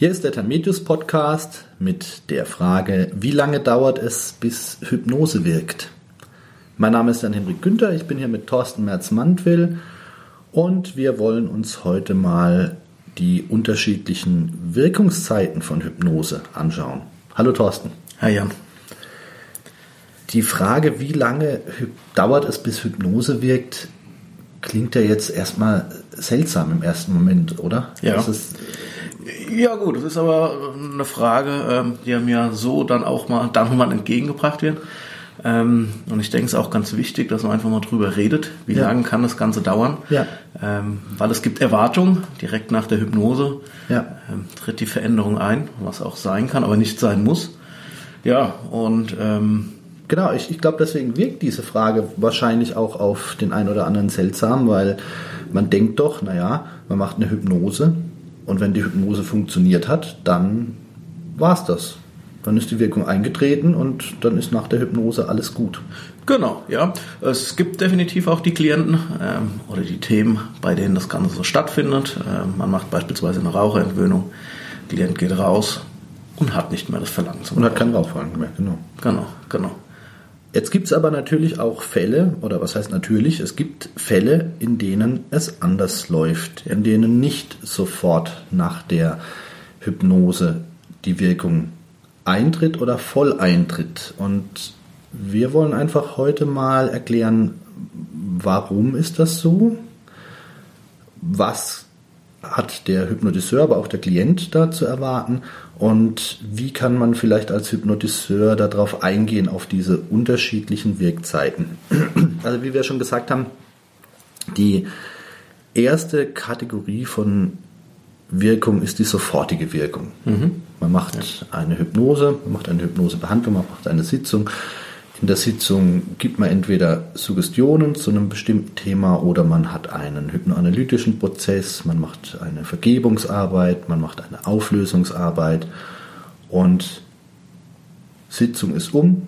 Hier ist der Termetius Podcast mit der Frage, wie lange dauert es, bis Hypnose wirkt? Mein Name ist Jan-Henrik Günther, ich bin hier mit Thorsten Merz-Mandwill und wir wollen uns heute mal die unterschiedlichen Wirkungszeiten von Hypnose anschauen. Hallo Thorsten. Hi Jan. Die Frage, wie lange dauert es, bis Hypnose wirkt, klingt ja jetzt erstmal seltsam im ersten Moment, oder? Ja. Ja gut, das ist aber eine Frage, ähm, die mir so dann auch mal dann mal entgegengebracht wird. Ähm, und ich denke, es ist auch ganz wichtig, dass man einfach mal drüber redet, wie ja. lange kann das Ganze dauern. Ja. Ähm, weil es gibt Erwartungen, direkt nach der Hypnose ja. tritt die Veränderung ein, was auch sein kann, aber nicht sein muss. Ja, und ähm, Genau, ich, ich glaube, deswegen wirkt diese Frage wahrscheinlich auch auf den einen oder anderen seltsam, weil man denkt doch, naja, man macht eine Hypnose und wenn die Hypnose funktioniert hat, dann war es das. Dann ist die Wirkung eingetreten und dann ist nach der Hypnose alles gut. Genau, ja. Es gibt definitiv auch die Klienten ähm, oder die Themen, bei denen das Ganze so stattfindet. Ähm, man macht beispielsweise eine Raucherentwöhnung, Klient geht raus und hat nicht mehr das Verlangen zum Und hat kein Rauchverlangen mehr, genau. Genau, genau. Jetzt gibt es aber natürlich auch Fälle, oder was heißt natürlich, es gibt Fälle, in denen es anders läuft, in denen nicht sofort nach der Hypnose die Wirkung eintritt oder voll eintritt. Und wir wollen einfach heute mal erklären, warum ist das so? Was hat der Hypnotiseur, aber auch der Klient da zu erwarten? Und wie kann man vielleicht als Hypnotiseur darauf eingehen, auf diese unterschiedlichen Wirkzeiten? Also wie wir schon gesagt haben, die erste Kategorie von Wirkung ist die sofortige Wirkung. Mhm. Man macht eine Hypnose, man macht eine Hypnosebehandlung, man macht eine Sitzung in der Sitzung gibt man entweder Suggestionen zu einem bestimmten Thema oder man hat einen hypnoanalytischen Prozess, man macht eine Vergebungsarbeit, man macht eine Auflösungsarbeit und Sitzung ist um,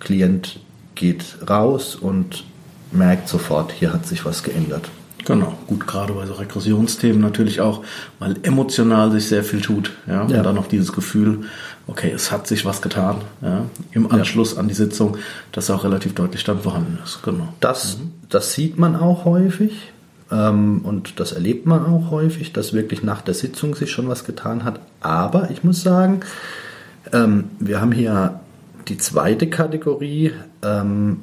Klient geht raus und merkt sofort, hier hat sich was geändert. Genau, gut, gerade bei so Regressionsthemen natürlich auch, weil emotional sich sehr viel tut. Ja, ja. und dann noch dieses Gefühl, okay, es hat sich was getan, ja, im Anschluss an die Sitzung, das auch relativ deutlich dann vorhanden ist. Genau. Das, mhm. das sieht man auch häufig ähm, und das erlebt man auch häufig, dass wirklich nach der Sitzung sich schon was getan hat. Aber ich muss sagen, ähm, wir haben hier die zweite Kategorie, ähm,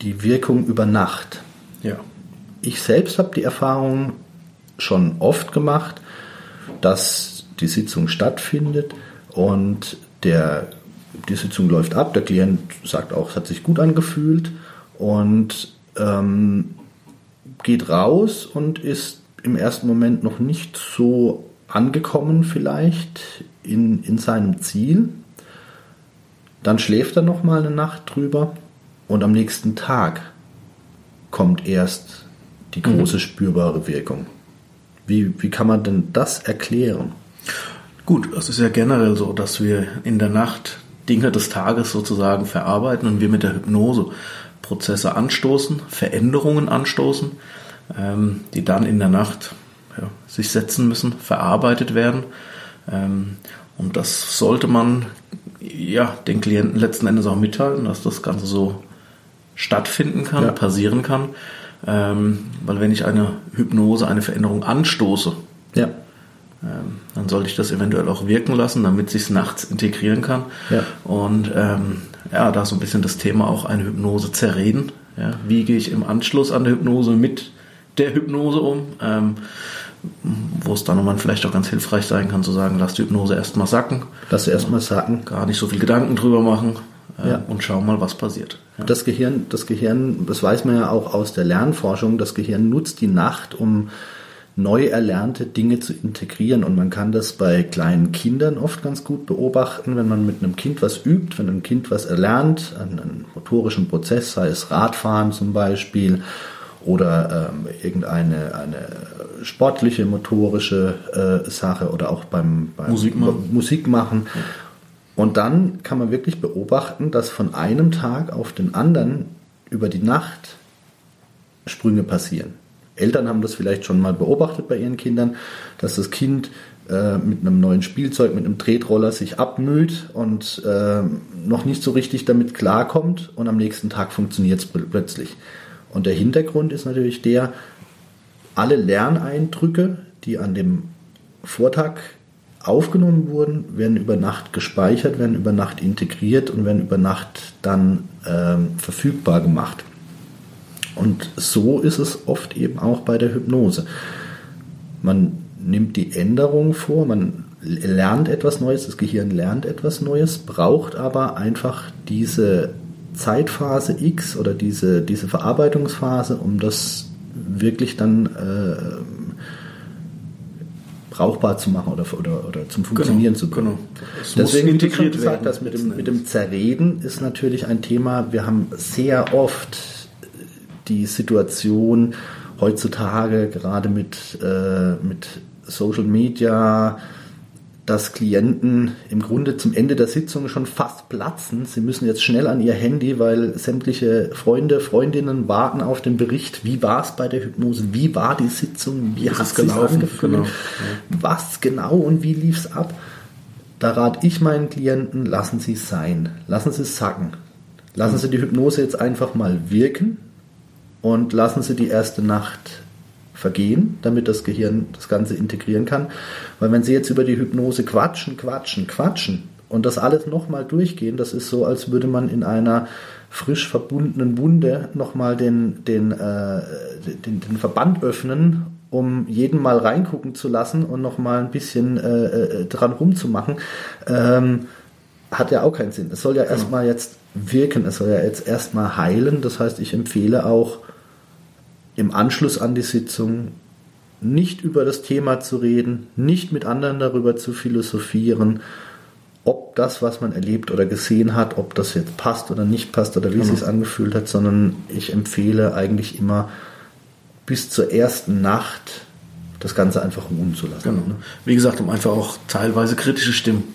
die Wirkung über Nacht. Ja ich selbst habe die Erfahrung schon oft gemacht, dass die Sitzung stattfindet und der, die Sitzung läuft ab. Der Klient sagt auch, es hat sich gut angefühlt und ähm, geht raus und ist im ersten Moment noch nicht so angekommen vielleicht in, in seinem Ziel. Dann schläft er noch mal eine Nacht drüber und am nächsten Tag kommt erst die große mhm. spürbare Wirkung. Wie, wie kann man denn das erklären? Gut, es ist ja generell so, dass wir in der Nacht Dinge des Tages sozusagen verarbeiten und wir mit der Hypnose Prozesse anstoßen, Veränderungen anstoßen, ähm, die dann in der Nacht ja, sich setzen müssen, verarbeitet werden. Ähm, und das sollte man ja den Klienten letzten Endes auch mitteilen, dass das Ganze so stattfinden kann, ja. passieren kann. Ähm, weil wenn ich eine Hypnose, eine Veränderung anstoße, ja. Ähm, dann sollte ich das eventuell auch wirken lassen, damit sich nachts integrieren kann. Ja. Und ähm, ja, da so ein bisschen das Thema auch eine Hypnose zerreden. Ja, wie gehe ich im Anschluss an der Hypnose mit der Hypnose um? Ähm, wo es dann nochmal vielleicht auch ganz hilfreich sein kann, zu sagen, lass die Hypnose erstmal sacken. Lass sie erstmal sacken. Gar nicht so viel Gedanken drüber machen äh, ja. und schau mal, was passiert. Ja. Das Gehirn, das Gehirn, das weiß man ja auch aus der Lernforschung, das Gehirn nutzt die Nacht, um neu erlernte Dinge zu integrieren. Und man kann das bei kleinen Kindern oft ganz gut beobachten, wenn man mit einem Kind was übt, wenn ein Kind was erlernt, einen, motorischen Prozess, sei es Radfahren zum Beispiel oder ähm, irgendeine eine sportliche, motorische äh, Sache oder auch beim, beim Musik machen. Musik machen. Und dann kann man wirklich beobachten, dass von einem Tag auf den anderen über die Nacht Sprünge passieren. Eltern haben das vielleicht schon mal beobachtet bei ihren Kindern, dass das Kind äh, mit einem neuen Spielzeug, mit einem Tretroller sich abmüht und äh, noch nicht so richtig damit klarkommt und am nächsten Tag funktioniert es plötzlich. Und der Hintergrund ist natürlich der, alle Lerneindrücke, die an dem Vortag aufgenommen wurden, werden über Nacht gespeichert, werden über Nacht integriert und werden über Nacht dann ähm, verfügbar gemacht. Und so ist es oft eben auch bei der Hypnose. Man nimmt die Änderung vor, man lernt etwas Neues, das Gehirn lernt etwas Neues, braucht aber einfach diese Zeitphase X oder diese, diese Verarbeitungsphase, um das wirklich dann äh, brauchbar zu machen oder, oder, oder zum Funktionieren genau, zu bringen. Genau. Deswegen, wie schon gesagt hast, mit dem, mit dem Zerreden ist natürlich ein Thema. Wir haben sehr oft die Situation heutzutage, gerade mit, äh, mit Social Media, dass Klienten im Grunde zum Ende der Sitzung schon fast platzen. Sie müssen jetzt schnell an ihr Handy, weil sämtliche Freunde, Freundinnen warten auf den Bericht. Wie war es bei der Hypnose? Wie war die Sitzung? Wie hat es gelaufen? Angefühlt? Genau. Was genau und wie lief es ab? Da rate ich meinen Klienten, lassen Sie es sein. Lassen Sie es sacken. Lassen Sie die Hypnose jetzt einfach mal wirken und lassen Sie die erste Nacht vergehen, damit das Gehirn das Ganze integrieren kann. Weil wenn Sie jetzt über die Hypnose quatschen, quatschen, quatschen und das alles nochmal durchgehen, das ist so, als würde man in einer frisch verbundenen Wunde nochmal den, den, äh, den, den Verband öffnen, um jeden mal reingucken zu lassen und nochmal ein bisschen äh, äh, dran rumzumachen, ähm, hat ja auch keinen Sinn. Es soll ja genau. erstmal jetzt wirken, es soll ja jetzt erstmal heilen. Das heißt, ich empfehle auch, im Anschluss an die Sitzung nicht über das Thema zu reden, nicht mit anderen darüber zu philosophieren, ob das, was man erlebt oder gesehen hat, ob das jetzt passt oder nicht passt oder wie genau. es sich angefühlt hat, sondern ich empfehle eigentlich immer bis zur ersten Nacht das Ganze einfach ruhen zu lassen. Genau. Ne? Wie gesagt, um einfach auch teilweise kritische Stimmen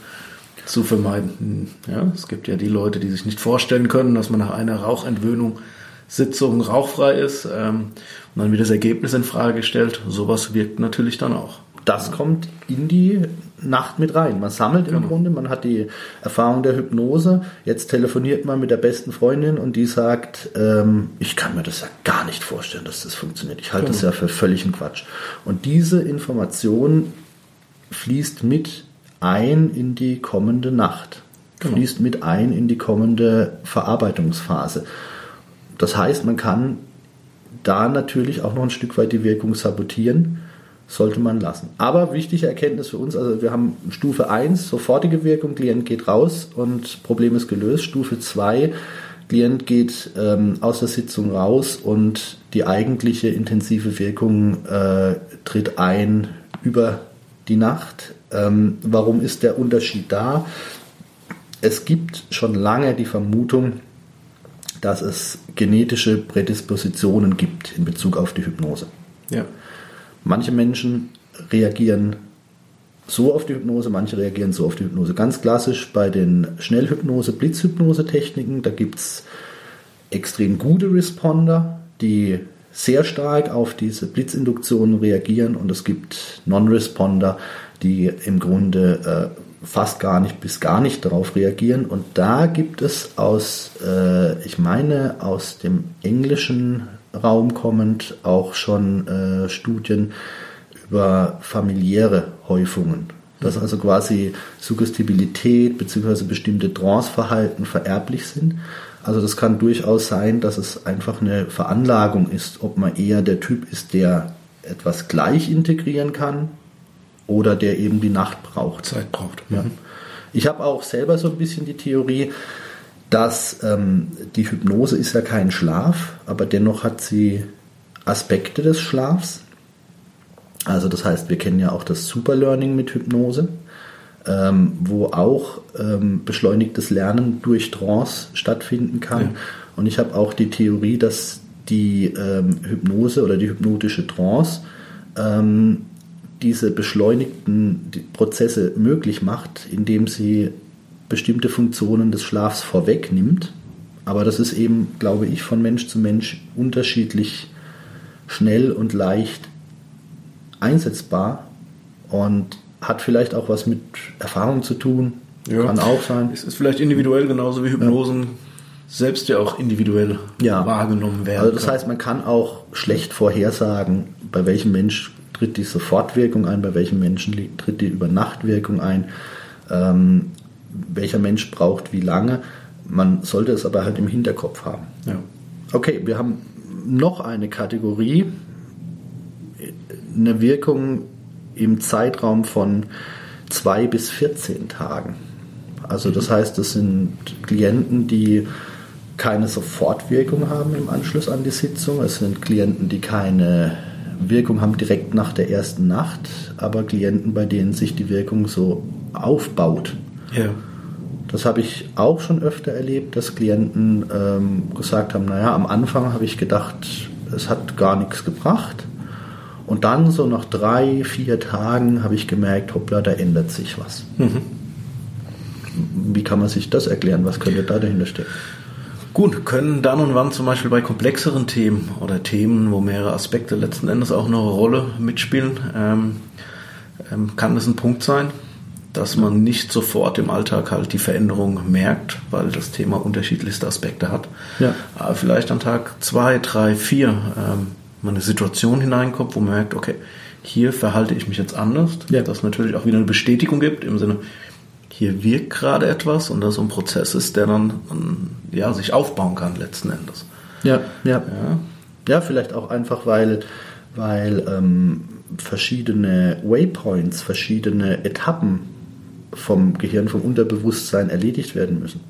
zu vermeiden. Ja, es gibt ja die Leute, die sich nicht vorstellen können, dass man nach einer Rauchentwöhnung Sitzung rauchfrei ist ähm, und dann wird das Ergebnis in Frage gestellt. Sowas wirkt natürlich dann auch. Das kommt in die Nacht mit rein. Man sammelt im genau. Grunde, man hat die Erfahrung der Hypnose. Jetzt telefoniert man mit der besten Freundin und die sagt, ähm, ich kann mir das ja gar nicht vorstellen, dass das funktioniert. Ich halte genau. das ja für völligen Quatsch. Und diese Information fließt mit ein in die kommende Nacht, genau. fließt mit ein in die kommende Verarbeitungsphase. Das heißt, man kann da natürlich auch noch ein Stück weit die Wirkung sabotieren, sollte man lassen. Aber wichtige Erkenntnis für uns, also wir haben Stufe 1, sofortige Wirkung, Klient geht raus und Problem ist gelöst. Stufe 2, Klient geht ähm, aus der Sitzung raus und die eigentliche intensive Wirkung äh, tritt ein über die Nacht. Ähm, warum ist der Unterschied da? Es gibt schon lange die Vermutung, dass es genetische Prädispositionen gibt in Bezug auf die Hypnose. Ja. Manche Menschen reagieren so auf die Hypnose, manche reagieren so auf die Hypnose. Ganz klassisch bei den Schnellhypnose, Blitzhypnose-Techniken, da gibt es extrem gute Responder, die sehr stark auf diese Blitzinduktionen reagieren und es gibt Non-Responder, die im Grunde äh, fast gar nicht bis gar nicht darauf reagieren. Und da gibt es aus, äh, ich meine, aus dem englischen Raum kommend auch schon äh, Studien über familiäre Häufungen. Dass also quasi Suggestibilität bzw. bestimmte Tranceverhalten vererblich sind. Also das kann durchaus sein, dass es einfach eine Veranlagung ist, ob man eher der Typ ist, der etwas gleich integrieren kann, oder der eben die Nacht braucht. Zeit braucht. Ja. Ich habe auch selber so ein bisschen die Theorie, dass ähm, die Hypnose ist ja kein Schlaf, aber dennoch hat sie Aspekte des Schlafs. Also das heißt, wir kennen ja auch das Superlearning mit Hypnose, ähm, wo auch ähm, beschleunigtes Lernen durch Trance stattfinden kann. Ja. Und ich habe auch die Theorie, dass die ähm, Hypnose oder die hypnotische Trance ähm, diese beschleunigten Prozesse möglich macht, indem sie bestimmte Funktionen des Schlafs vorwegnimmt. Aber das ist eben, glaube ich, von Mensch zu Mensch unterschiedlich schnell und leicht einsetzbar. Und hat vielleicht auch was mit Erfahrung zu tun. Ja. Kann auch sein. Es ist vielleicht individuell genauso wie Hypnosen. Ja selbst ja auch individuell ja. wahrgenommen werden. Also das heißt, man kann auch schlecht vorhersagen, bei welchem Mensch tritt die Sofortwirkung ein, bei welchem Menschen tritt die Übernachtwirkung ein, ähm, welcher Mensch braucht wie lange. Man sollte es aber halt im Hinterkopf haben. Ja. Okay, wir haben noch eine Kategorie, eine Wirkung im Zeitraum von zwei bis 14 Tagen. Also das heißt, das sind Klienten, die keine Sofortwirkung haben im Anschluss an die Sitzung. Es sind Klienten, die keine Wirkung haben direkt nach der ersten Nacht, aber Klienten, bei denen sich die Wirkung so aufbaut. Ja. Das habe ich auch schon öfter erlebt, dass Klienten ähm, gesagt haben, naja, am Anfang habe ich gedacht, es hat gar nichts gebracht. Und dann so nach drei, vier Tagen habe ich gemerkt, hoppla, da ändert sich was. Mhm. Wie kann man sich das erklären? Was könnte da dahinter stecken? Gut, können dann und wann zum Beispiel bei komplexeren Themen oder Themen, wo mehrere Aspekte letzten Endes auch eine Rolle mitspielen, ähm, ähm, kann das ein Punkt sein, dass man nicht sofort im Alltag halt die Veränderung merkt, weil das Thema unterschiedlichste Aspekte hat. Ja. Aber vielleicht an Tag zwei, drei, vier ähm, man eine Situation hineinkommt, wo man merkt, okay, hier verhalte ich mich jetzt anders, ja. dass natürlich auch wieder eine Bestätigung gibt im Sinne, hier wirkt gerade etwas und das ein Prozess ist, der dann ja, sich aufbauen kann letzten Endes. Ja, ja. Ja, ja vielleicht auch einfach, weil, weil ähm, verschiedene Waypoints, verschiedene Etappen vom Gehirn, vom Unterbewusstsein erledigt werden müssen.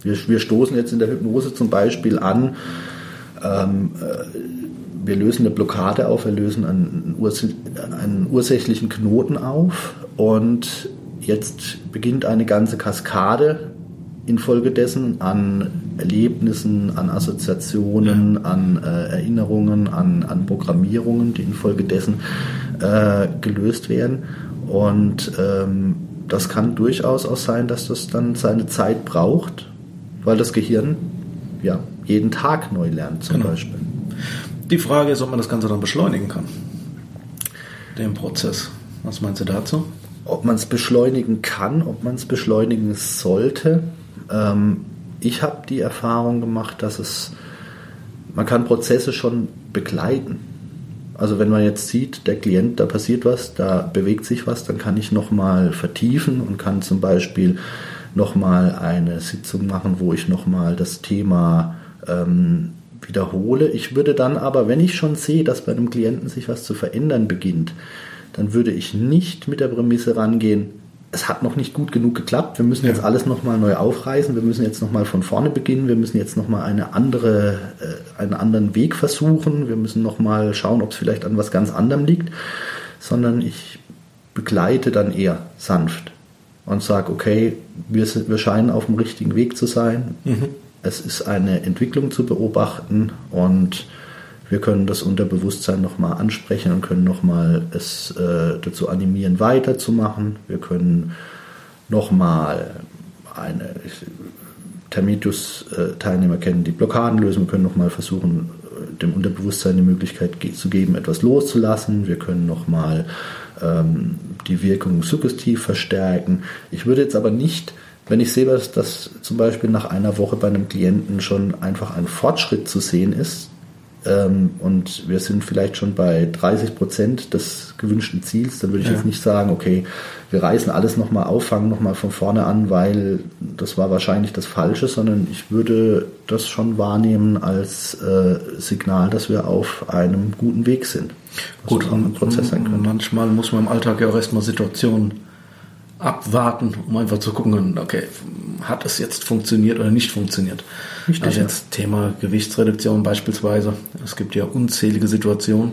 Wir, wir stoßen jetzt in der Hypnose zum Beispiel an, ähm, äh, wir lösen eine Blockade auf, wir lösen einen, einen ursächlichen Knoten auf und Jetzt beginnt eine ganze Kaskade infolgedessen an Erlebnissen, an Assoziationen, an äh, Erinnerungen, an, an Programmierungen, die infolgedessen äh, gelöst werden. Und ähm, das kann durchaus auch sein, dass das dann seine Zeit braucht, weil das Gehirn ja jeden Tag neu lernt zum genau. Beispiel. Die Frage ist, ob man das Ganze dann beschleunigen kann. Den Prozess. Was meinst du dazu? Ob man es beschleunigen kann, ob man es beschleunigen sollte. Ähm, ich habe die Erfahrung gemacht, dass es, man kann Prozesse schon begleiten. Also wenn man jetzt sieht, der Klient, da passiert was, da bewegt sich was, dann kann ich nochmal vertiefen und kann zum Beispiel nochmal eine Sitzung machen, wo ich nochmal das Thema ähm, wiederhole. Ich würde dann aber, wenn ich schon sehe, dass bei einem Klienten sich was zu verändern beginnt, dann würde ich nicht mit der Prämisse rangehen, es hat noch nicht gut genug geklappt, wir müssen ja. jetzt alles nochmal neu aufreißen, wir müssen jetzt nochmal von vorne beginnen, wir müssen jetzt nochmal eine andere, äh, einen anderen Weg versuchen, wir müssen nochmal schauen, ob es vielleicht an was ganz anderem liegt, sondern ich begleite dann eher sanft und sage, okay, wir, sind, wir scheinen auf dem richtigen Weg zu sein, mhm. es ist eine Entwicklung zu beobachten und wir können das Unterbewusstsein nochmal ansprechen und können nochmal es äh, dazu animieren, weiterzumachen. Wir können nochmal eine Termitus-Teilnehmer kennen, die Blockaden lösen. Wir können nochmal versuchen, dem Unterbewusstsein die Möglichkeit zu geben, etwas loszulassen. Wir können nochmal ähm, die Wirkung suggestiv verstärken. Ich würde jetzt aber nicht wenn ich sehe, dass, dass zum Beispiel nach einer Woche bei einem Klienten schon einfach ein Fortschritt zu sehen ist, und wir sind vielleicht schon bei 30 Prozent des gewünschten Ziels, dann würde ich ja. jetzt nicht sagen, okay, wir reißen alles nochmal auf, fangen nochmal von vorne an, weil das war wahrscheinlich das Falsche, sondern ich würde das schon wahrnehmen als äh, Signal, dass wir auf einem guten Weg sind. Gut, und, Prozess sein können. manchmal muss man im Alltag ja auch erstmal Situationen abwarten, um einfach zu gucken, okay, hat es jetzt funktioniert oder nicht funktioniert. Richtig, also jetzt Thema Gewichtsreduktion beispielsweise. Es gibt ja unzählige Situationen.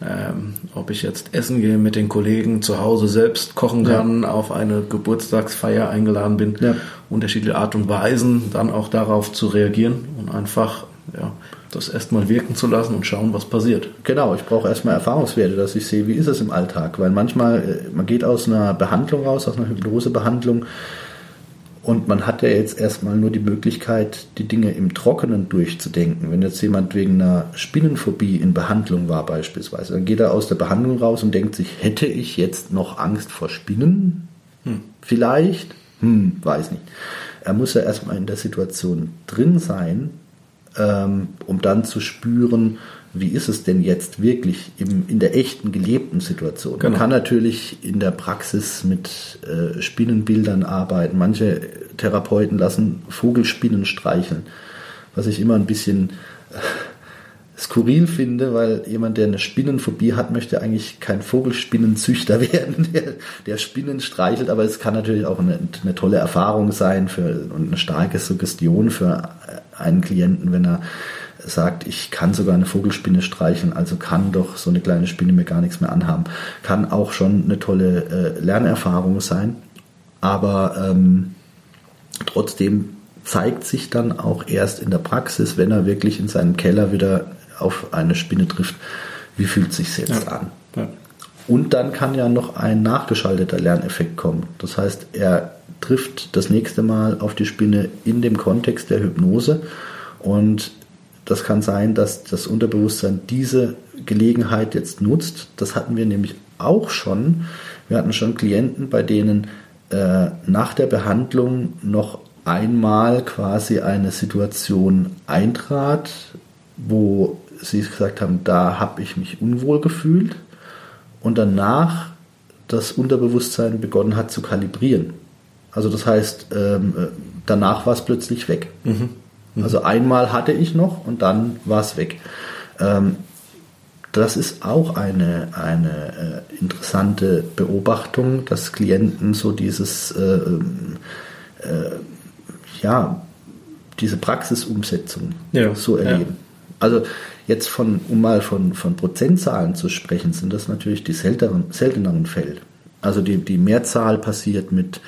Ähm, ob ich jetzt essen gehe mit den Kollegen zu Hause selbst kochen kann, ja. auf eine Geburtstagsfeier eingeladen bin, ja. unterschiedliche Art und Weisen, dann auch darauf zu reagieren und einfach ja, das erstmal wirken zu lassen und schauen, was passiert. Genau, ich brauche erstmal Erfahrungswerte, dass ich sehe, wie ist es im Alltag, weil manchmal, äh, man geht aus einer Behandlung raus, aus einer Hypnosebehandlung Und man hat ja jetzt erstmal nur die Möglichkeit, die Dinge im Trockenen durchzudenken. Wenn jetzt jemand wegen einer Spinnenphobie in Behandlung war beispielsweise, dann geht er aus der Behandlung raus und denkt sich, hätte ich jetzt noch Angst vor Spinnen? Hm. Vielleicht? Hm, weiß nicht. Er muss ja erstmal in der Situation drin sein, ähm, um dann zu spüren, wie ist es denn jetzt wirklich im, in der echten gelebten Situation? Genau. Man kann natürlich in der Praxis mit äh, Spinnenbildern arbeiten. Manche Therapeuten lassen Vogelspinnen streicheln, was ich immer ein bisschen äh, skurril finde, weil jemand, der eine Spinnenphobie hat, möchte eigentlich kein Vogelspinnenzüchter werden, der, der Spinnen streichelt, aber es kann natürlich auch eine, eine tolle Erfahrung sein für, und eine starke Suggestion für einen Klienten, wenn er sagt, ich kann sogar eine Vogelspinne streicheln, also kann doch so eine kleine Spinne mir gar nichts mehr anhaben. Kann auch schon eine tolle äh, Lernerfahrung sein, aber ähm, trotzdem zeigt sich dann auch erst in der Praxis, wenn er wirklich in seinem Keller wieder auf eine Spinne trifft, wie fühlt sich jetzt ja. an. Und dann kann ja noch ein nachgeschalteter Lerneffekt kommen. Das heißt, er trifft das nächste Mal auf die Spinne in dem Kontext der Hypnose und das kann sein, dass das Unterbewusstsein diese Gelegenheit jetzt nutzt. Das hatten wir nämlich auch schon. Wir hatten schon Klienten, bei denen äh, nach der Behandlung noch einmal quasi eine Situation eintrat, wo sie gesagt haben, da habe ich mich unwohl gefühlt und danach das Unterbewusstsein begonnen hat zu kalibrieren. Also das heißt, ähm, äh, danach war es plötzlich weg. Mhm. Mhm. Also einmal hatte ich noch und dann war es weg. Ähm, das ist auch eine, eine äh, interessante Beobachtung, dass Klienten so dieses, äh, äh, ja, diese Praxisumsetzung ja, so erleben. Ja. Also jetzt von, um mal von, von Prozentzahlen zu sprechen, sind das natürlich die selteneren, selteneren Fälle. Also die, die Mehrzahl passiert mit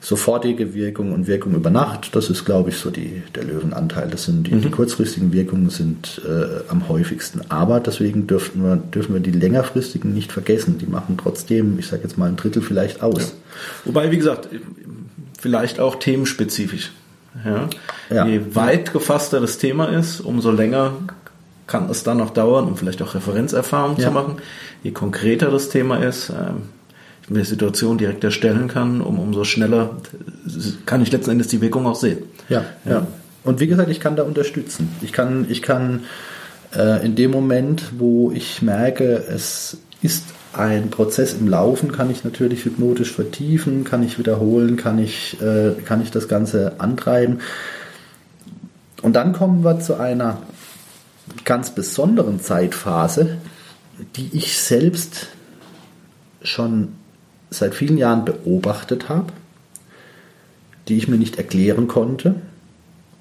sofortige Wirkung und Wirkung über Nacht, das ist, glaube ich, so die, der Löwenanteil. Das sind die, mhm. die kurzfristigen Wirkungen sind äh, am häufigsten. Aber deswegen dürften wir, dürfen wir die längerfristigen nicht vergessen. Die machen trotzdem, ich sage jetzt mal ein Drittel vielleicht aus. Ja. Wobei, wie gesagt, vielleicht auch themenspezifisch. Ja? ja. Je weit gefasster das Thema ist, umso länger kann es dann noch dauern, um vielleicht auch Referenzerfahrung ja. zu machen. Je konkreter das Thema ist, ähm, eine Situation direkt erstellen kann, um umso schneller kann ich letzten Endes die Wirkung auch sehen. Ja, ja. ja. Und wie gesagt, ich kann da unterstützen. Ich kann, ich kann äh, in dem Moment, wo ich merke, es ist ein Prozess im Laufen, kann ich natürlich hypnotisch vertiefen, kann ich wiederholen, kann ich, äh, kann ich das Ganze antreiben. Und dann kommen wir zu einer ganz besonderen Zeitphase, die ich selbst schon seit vielen Jahren beobachtet habe, die ich mir nicht erklären konnte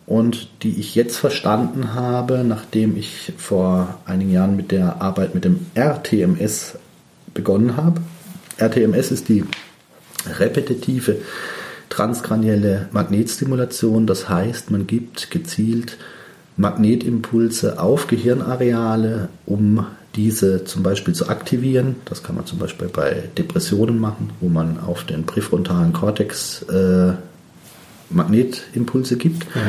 und die ich jetzt verstanden habe, nachdem ich vor einigen Jahren mit der Arbeit mit dem RTMS begonnen habe. RTMS ist die repetitive transkranielle Magnetstimulation, das heißt, man gibt gezielt Magnetimpulse auf Gehirnareale, um diese zum Beispiel zu aktivieren. Das kann man zum Beispiel bei Depressionen machen, wo man auf den präfrontalen Kortex äh, Magnetimpulse gibt, ja.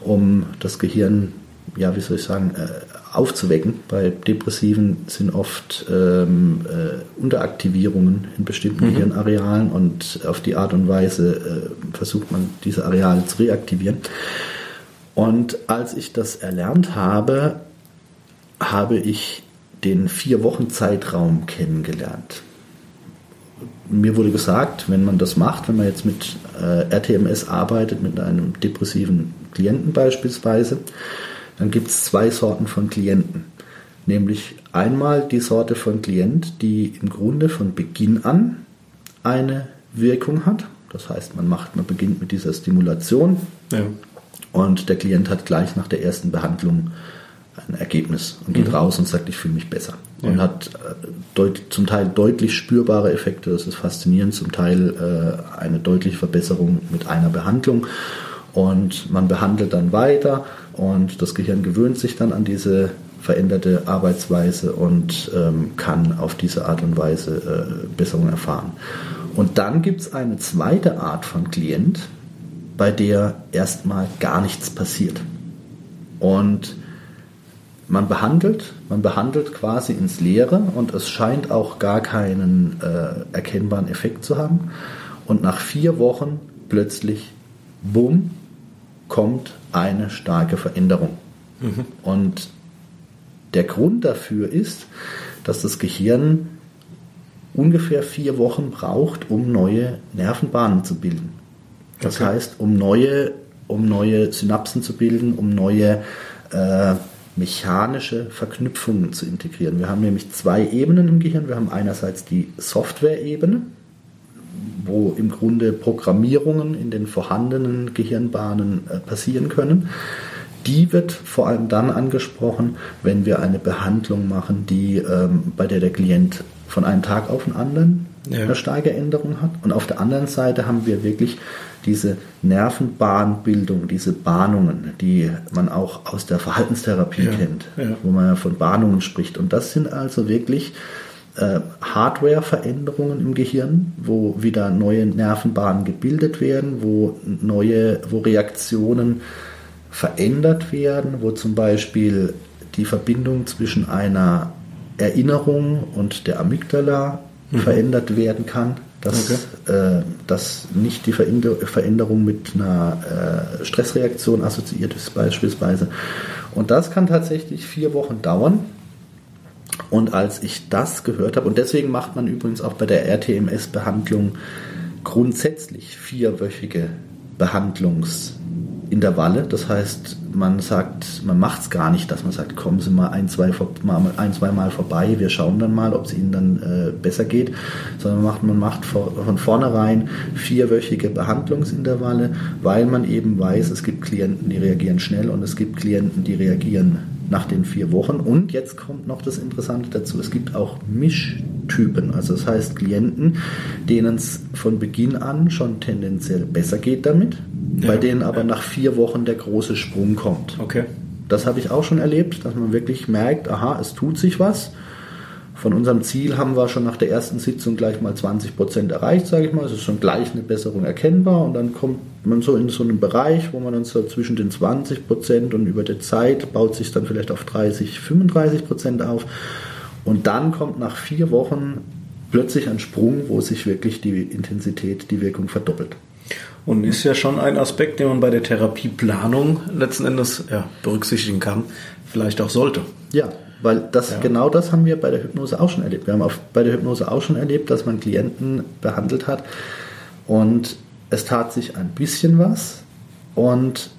um das Gehirn, ja, wie soll ich sagen, äh, aufzuwecken. Bei Depressiven sind oft ähm, äh, Unteraktivierungen in bestimmten mhm. Gehirnarealen und auf die Art und Weise äh, versucht man, diese Areale zu reaktivieren. Und als ich das erlernt habe, habe ich den vier Wochen Zeitraum kennengelernt. Mir wurde gesagt, wenn man das macht, wenn man jetzt mit äh, RTMS arbeitet, mit einem depressiven Klienten beispielsweise, dann gibt es zwei Sorten von Klienten. Nämlich einmal die Sorte von Klient, die im Grunde von Beginn an eine Wirkung hat. Das heißt, man macht, man beginnt mit dieser Stimulation ja. und der Klient hat gleich nach der ersten Behandlung ein Ergebnis und geht mhm. raus und sagt, ich fühle mich besser. Ja. Und hat äh, zum Teil deutlich spürbare Effekte, das ist faszinierend, zum Teil äh, eine deutliche Verbesserung mit einer Behandlung. Und man behandelt dann weiter und das Gehirn gewöhnt sich dann an diese veränderte Arbeitsweise und ähm, kann auf diese Art und Weise äh, Besserung erfahren. Und dann gibt es eine zweite Art von Klient, bei der erstmal gar nichts passiert. Und man behandelt, man behandelt quasi ins Leere und es scheint auch gar keinen äh, erkennbaren Effekt zu haben. Und nach vier Wochen plötzlich, bumm, kommt eine starke Veränderung. Mhm. Und der Grund dafür ist, dass das Gehirn ungefähr vier Wochen braucht, um neue Nervenbahnen zu bilden. Das okay. heißt, um neue, um neue Synapsen zu bilden, um neue äh, mechanische Verknüpfungen zu integrieren. Wir haben nämlich zwei Ebenen im Gehirn. Wir haben einerseits die Software-Ebene, wo im Grunde Programmierungen in den vorhandenen Gehirnbahnen äh, passieren können. Die wird vor allem dann angesprochen, wenn wir eine Behandlung machen, die ähm, bei der der Klient von einem Tag auf den anderen ja. eine starke Änderung hat. Und auf der anderen Seite haben wir wirklich diese Nervenbahnbildung, diese Bahnungen, die man auch aus der Verhaltenstherapie ja. kennt, ja. wo man ja von Bahnungen spricht. Und das sind also wirklich äh, Hardware-Veränderungen im Gehirn, wo wieder neue Nervenbahnen gebildet werden, wo neue, wo Reaktionen verändert werden, wo zum Beispiel die Verbindung zwischen einer Erinnerung und der Amygdala mhm. verändert werden kann, dass, okay. äh, dass nicht die Veränderung mit einer äh, Stressreaktion assoziiert ist beispielsweise. Und das kann tatsächlich vier Wochen dauern. Und als ich das gehört habe, und deswegen macht man übrigens auch bei der RTMS-Behandlung grundsätzlich vierwöchige Behandlungsintervalle. Das heißt, man sagt, man macht es gar nicht, dass man sagt, kommen Sie mal ein, zwei, mal ein, zwei Mal vorbei, wir schauen dann mal, ob es Ihnen dann äh, besser geht, sondern man macht, man macht von vornherein vierwöchige Behandlungsintervalle, weil man eben weiß, es gibt Klienten, die reagieren schnell und es gibt Klienten, die reagieren nach den vier Wochen. Und jetzt kommt noch das Interessante dazu, es gibt auch Mischtypen, also das heißt Klienten, denen es von Beginn an schon tendenziell besser geht damit, ja, bei denen aber ja. nach vier Wochen der große Sprung kommt. Okay. Das habe ich auch schon erlebt, dass man wirklich merkt, aha, es tut sich was. Von unserem Ziel haben wir schon nach der ersten Sitzung gleich mal 20 Prozent erreicht, sage ich mal. Es ist schon gleich eine Besserung erkennbar und dann kommt man so in so einen Bereich, wo man dann so zwischen den 20 Prozent und über die Zeit baut sich dann vielleicht auf 30, 35 Prozent auf. Und dann kommt nach vier Wochen plötzlich ein Sprung, wo sich wirklich die Intensität, die Wirkung verdoppelt. Und ist ja schon ein Aspekt, den man bei der Therapieplanung letzten Endes ja, berücksichtigen kann, vielleicht auch sollte. Ja, weil das ja. genau das haben wir bei der Hypnose auch schon erlebt. Wir haben auf, bei der Hypnose auch schon erlebt, dass man Klienten behandelt hat und es tat sich ein bisschen was und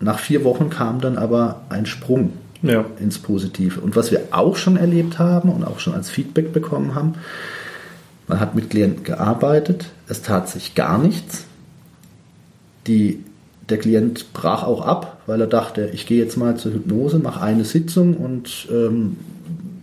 nach vier Wochen kam dann aber ein Sprung ja. ins Positive. Und was wir auch schon erlebt haben und auch schon als Feedback bekommen haben, man hat mit Klienten gearbeitet, es tat sich gar nichts. Die der Klient brach auch ab, weil er dachte, ich gehe jetzt mal zur Hypnose, mache eine Sitzung und ähm,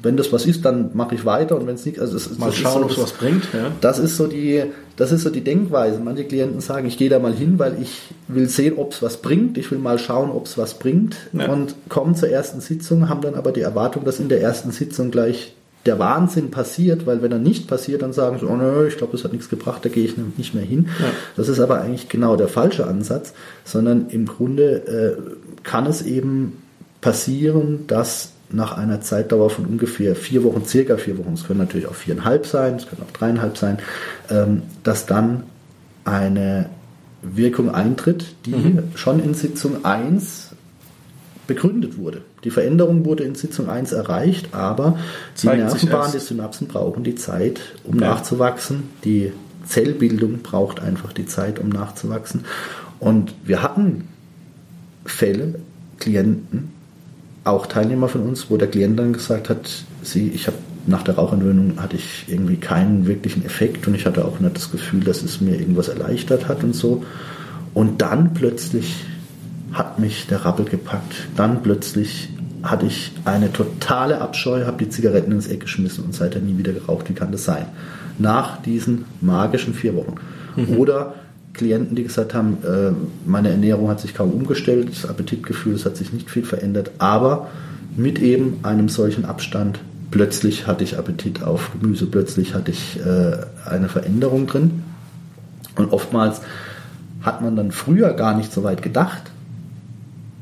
wenn das was ist, dann mache ich weiter und wenn es nicht, also es, mal schauen, so, ob es was bringt. Ja. Das ist so die, das ist so die Denkweise. Manche Klienten sagen, ich gehe da mal hin, weil ich will sehen, ob es was bringt. Ich will mal schauen, ob es was bringt ja. und kommen zur ersten Sitzung, haben dann aber die Erwartung, dass in der ersten Sitzung gleich der Wahnsinn passiert, weil wenn er nicht passiert, dann sagen sie, oh nö, ich glaube, das hat nichts gebracht, da gehe ich nicht mehr hin. Ja. Das ist aber eigentlich genau der falsche Ansatz, sondern im Grunde äh, kann es eben passieren, dass nach einer Zeitdauer von ungefähr vier Wochen, circa vier Wochen, es können natürlich auch viereinhalb sein, es können auch dreieinhalb sein, ähm, dass dann eine Wirkung eintritt, die mhm. schon in Sitzung 1 begründet wurde. Die Veränderung wurde in Sitzung 1 erreicht, aber die Nervenbahnen, die Synapsen brauchen die Zeit, um ja. nachzuwachsen. Die Zellbildung braucht einfach die Zeit, um nachzuwachsen. Und wir hatten Fälle, Klienten, auch Teilnehmer von uns, wo der Klient dann gesagt hat, sie, ich habe nach der Rauchentwöhnung hatte ich irgendwie keinen wirklichen Effekt und ich hatte auch nicht das Gefühl, dass es mir irgendwas erleichtert hat und so. Und dann plötzlich hat mich der Rappel gepackt. Dann plötzlich hatte ich eine totale Abscheu, habe die Zigaretten ins Eck geschmissen und seitdem nie wieder geraucht. Wie kann das sein? Nach diesen magischen vier Wochen. Mhm. Oder Klienten, die gesagt haben, äh, meine Ernährung hat sich kaum umgestellt, das Appetitgefühl, es hat sich nicht viel verändert, aber mit eben einem solchen Abstand plötzlich hatte ich Appetit auf Gemüse, plötzlich hatte ich äh, eine Veränderung drin. Und oftmals hat man dann früher gar nicht so weit gedacht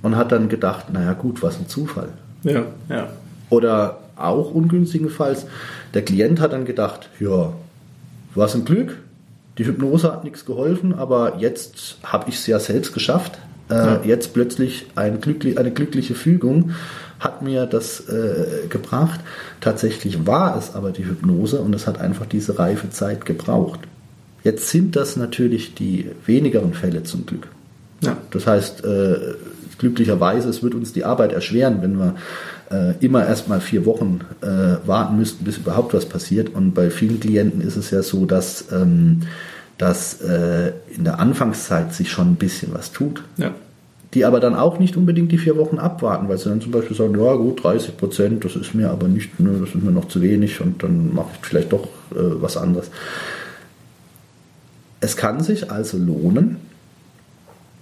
und hat dann gedacht, naja gut, was ein Zufall. Ja, ja. Oder auch ungünstigenfalls, der Klient hat dann gedacht, ja, was ein Glück, die Hypnose hat nichts geholfen, aber jetzt habe ich es ja selbst geschafft. Äh, ja. Jetzt plötzlich ein glücklich, eine glückliche Fügung hat mir das äh, gebracht. Tatsächlich war es aber die Hypnose und es hat einfach diese reife Zeit gebraucht. Jetzt sind das natürlich die wenigeren Fälle zum Glück. Ja. Das heißt, äh, glücklicherweise, es wird uns die Arbeit erschweren, wenn wir äh, immer erstmal vier Wochen äh, warten müssten, bis überhaupt was passiert. Und bei vielen Klienten ist es ja so, dass, ähm, dass äh, in der Anfangszeit sich schon ein bisschen was tut. Ja. Die aber dann auch nicht unbedingt die vier Wochen abwarten, weil sie dann zum Beispiel sagen, ja gut, 30 Prozent, das ist mir aber nicht, ne, das ist mir noch zu wenig und dann mache ich vielleicht doch äh, was anderes. Es kann sich also lohnen,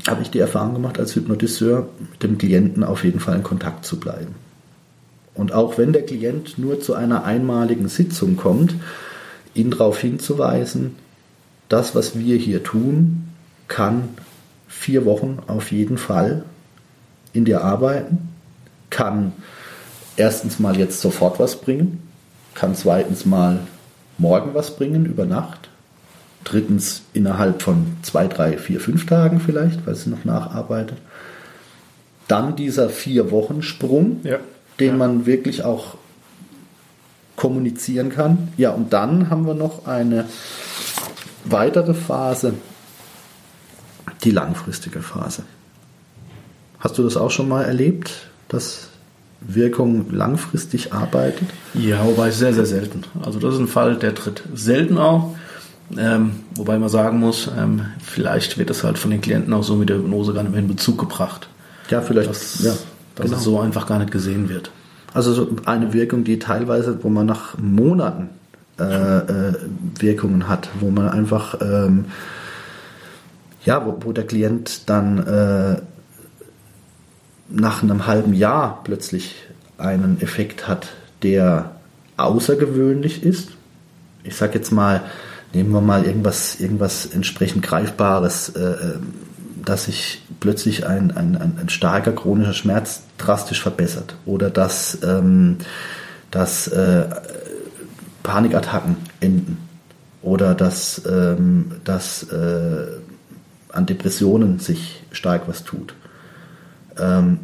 habe ich die Erfahrung gemacht als Hypnotiseur, mit dem Klienten auf jeden Fall in Kontakt zu bleiben. Und auch wenn der Klient nur zu einer einmaligen Sitzung kommt, ihn darauf hinzuweisen, das, was wir hier tun, kann vier Wochen auf jeden Fall in dir arbeiten, kann erstens mal jetzt sofort was bringen, kann zweitens mal morgen was bringen, über Nacht, drittens innerhalb von zwei, drei, vier, fünf Tagen vielleicht, weil sie noch nacharbeitet. Dann dieser vier Wochen Sprung, ja. den ja. man wirklich auch kommunizieren kann. Ja, und dann haben wir noch eine weitere Phase, die langfristige Phase. Hast du das auch schon mal erlebt, dass Wirkung langfristig arbeitet? Ja, wobei sehr, sehr selten. Also das ist ein Fall, der tritt selten auf. Ähm, wobei man sagen muss, ähm, vielleicht wird das halt von den Klienten auch so mit der Hypnose gar nicht mehr in Bezug gebracht. Ja, vielleicht. Dass, ja, dass genau. es so einfach gar nicht gesehen wird. Also so eine Wirkung, die teilweise, wo man nach Monaten äh, äh, Wirkungen hat, wo man einfach, ähm, ja, wo, wo, der Klient dann äh, nach einem halben Jahr plötzlich einen Effekt hat, der außergewöhnlich ist. Ich sage jetzt mal, nehmen wir mal irgendwas, irgendwas entsprechend Greifbares, äh, äh, dass sich plötzlich ein, ein, ein, starker chronischer Schmerz drastisch verbessert oder dass, ähm, dass äh, Panikattacken enden oder dass, ähm, dass äh, an Depressionen sich stark was tut. Ähm,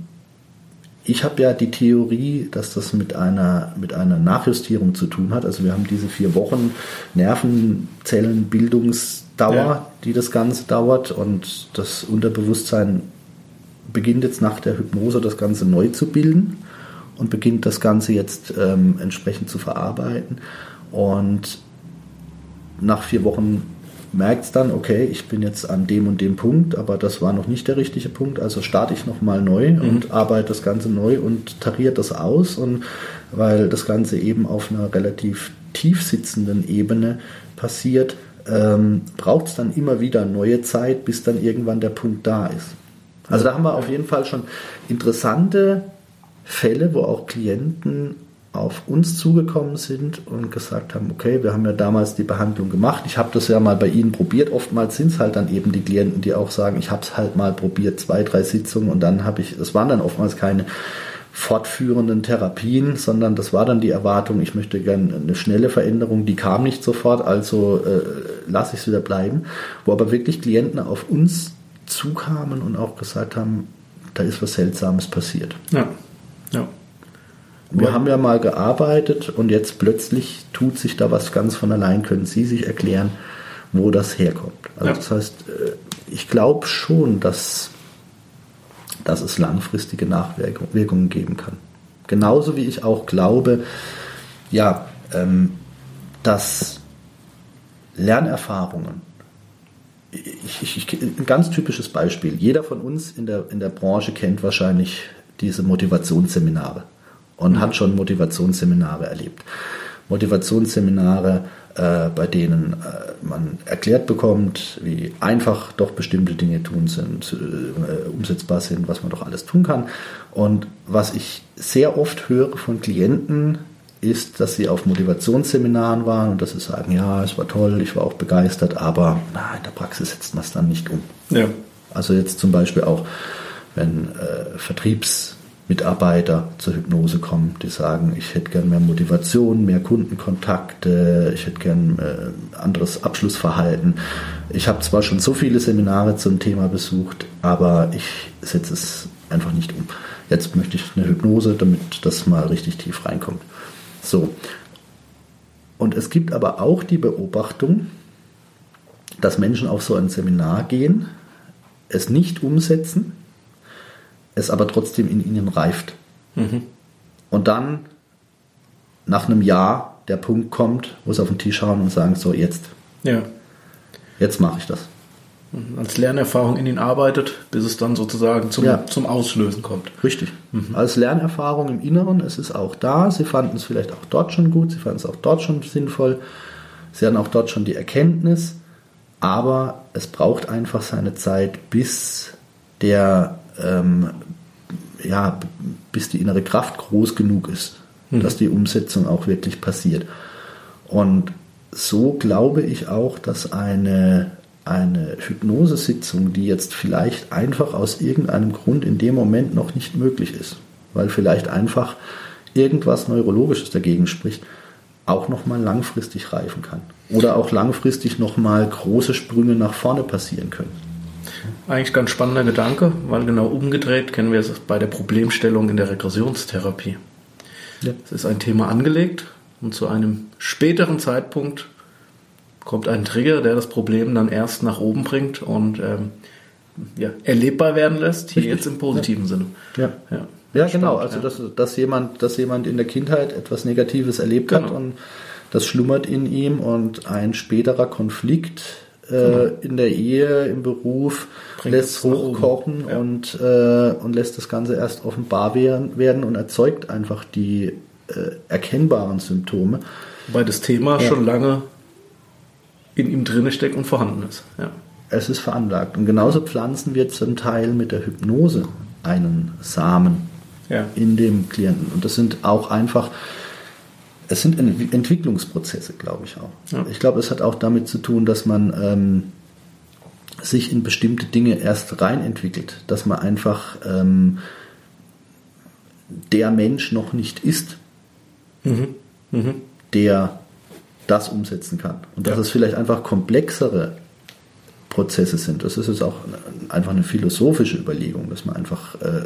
ich habe ja die Theorie, dass das mit einer, mit einer Nachjustierung zu tun hat. Also wir haben diese vier Wochen Nervenzellenbildungsdauer, ja. die das Ganze dauert und das Unterbewusstsein beginnt jetzt nach der Hypnose das Ganze neu zu bilden und beginnt das Ganze jetzt ähm, entsprechend zu verarbeiten. Und nach vier Wochen merkt es dann, okay, ich bin jetzt an dem und dem Punkt, aber das war noch nicht der richtige Punkt, also starte ich nochmal neu mhm. und arbeite das Ganze neu und tariert das aus und weil das Ganze eben auf einer relativ tief sitzenden Ebene passiert, ähm, braucht es dann immer wieder neue Zeit, bis dann irgendwann der Punkt da ist. Also da haben wir auf jeden Fall schon interessante Fälle, wo auch Klienten auf uns zugekommen sind und gesagt haben, okay, wir haben ja damals die Behandlung gemacht. Ich habe das ja mal bei Ihnen probiert. Oftmals sind es halt dann eben die Klienten, die auch sagen, ich habe es halt mal probiert, zwei, drei Sitzungen und dann habe ich, es waren dann oftmals keine fortführenden Therapien, sondern das war dann die Erwartung, ich möchte gerne eine schnelle Veränderung, die kam nicht sofort, also äh, lasse ich es wieder bleiben. Wo aber wirklich Klienten auf uns zukamen und auch gesagt haben, da ist was Seltsames passiert. Ja, ja. Wir haben ja mal gearbeitet und jetzt plötzlich tut sich da was ganz von allein. Können Sie sich erklären, wo das herkommt? Also ja. das heißt, äh, ich glaube schon, dass, dass es langfristige Nachwirkungen geben kann. Genauso wie ich auch glaube, ja, ähm, dass Lernerfahrungen, ich, ich, ich, ein ganz typisches Beispiel, jeder von uns in der, in der Branche kennt wahrscheinlich diese Motivationsseminare und mhm. hat schon Motivationsseminare erlebt. Motivationsseminare, äh, bei denen äh, man erklärt bekommt, wie einfach doch bestimmte Dinge tun sind, äh, umsetzbar sind, was man doch alles tun kann. Und was ich sehr oft höre von Klienten, ist, dass sie auf Motivationsseminaren waren und dass sie sagen, ja, es war toll, ich war auch begeistert, aber na, in der Praxis setzt man es dann nicht um. Ja. Also jetzt zum Beispiel auch, wenn äh, Vertriebsmitarbeiter zur Hypnose kommen, die sagen, ich hätte gern mehr Motivation, mehr Kundenkontakte, ich hätte gern äh, anderes Abschlussverhalten. Ich habe zwar schon so viele Seminare zum Thema besucht, aber ich setze es einfach nicht um. Jetzt möchte ich eine Hypnose, damit das mal richtig tief reinkommt. So. Und es gibt aber auch die Beobachtung, dass Menschen auf so ein Seminar gehen, es nicht umsetzen, es aber trotzdem in ihnen reift. Mhm. Und dann nach einem Jahr der Punkt kommt, wo sie auf den Tisch schauen und sagen, so jetzt. Ja. Jetzt mache ich das. Mhm. Als Lernerfahrung in ihn arbeitet, bis es dann sozusagen zum, ja. zum Auslösen kommt. Richtig. Mhm. Als Lernerfahrung im Inneren, es ist auch da. Sie fanden es vielleicht auch dort schon gut, sie fanden es auch dort schon sinnvoll. Sie hatten auch dort schon die Erkenntnis, aber es braucht einfach seine Zeit, bis der, ähm, ja, bis die innere Kraft groß genug ist, mhm. dass die Umsetzung auch wirklich passiert. Und so glaube ich auch, dass eine eine Hypnosesitzung, die jetzt vielleicht einfach aus irgendeinem Grund in dem Moment noch nicht möglich ist, weil vielleicht einfach irgendwas Neurologisches dagegen spricht, auch nochmal langfristig reifen kann. Oder auch langfristig nochmal große Sprünge nach vorne passieren können. Eigentlich ganz spannender Gedanke, weil genau umgedreht kennen wir es bei der Problemstellung in der Regressionstherapie. Ja. Es ist ein Thema angelegt und zu einem späteren Zeitpunkt kommt ein Trigger, der das Problem dann erst nach oben bringt und ähm, ja, erlebbar werden lässt, hier Richtig. jetzt im positiven ja. Sinne. Ja, ja. ja genau. Also, dass, dass, jemand, dass jemand in der Kindheit etwas Negatives erlebt genau. hat und das schlummert in ihm und ein späterer Konflikt äh, genau. in der Ehe, im Beruf Bringt lässt hochkochen ja. und, äh, und lässt das Ganze erst offenbar werden und erzeugt einfach die äh, erkennbaren Symptome. Weil das Thema ja. schon lange in ihm drin steckt und vorhanden ist. Ja. Es ist veranlagt. Und genauso pflanzen wir zum Teil mit der Hypnose einen Samen ja. in dem Klienten. Und das sind auch einfach, es sind Entwicklungsprozesse, glaube ich auch. Ja. Ich glaube, es hat auch damit zu tun, dass man ähm, sich in bestimmte Dinge erst reinentwickelt, dass man einfach ähm, der Mensch noch nicht ist, mhm. Mhm. der das umsetzen kann. Und dass ja. es vielleicht einfach komplexere Prozesse sind. Das ist jetzt auch einfach eine philosophische Überlegung, dass man einfach äh,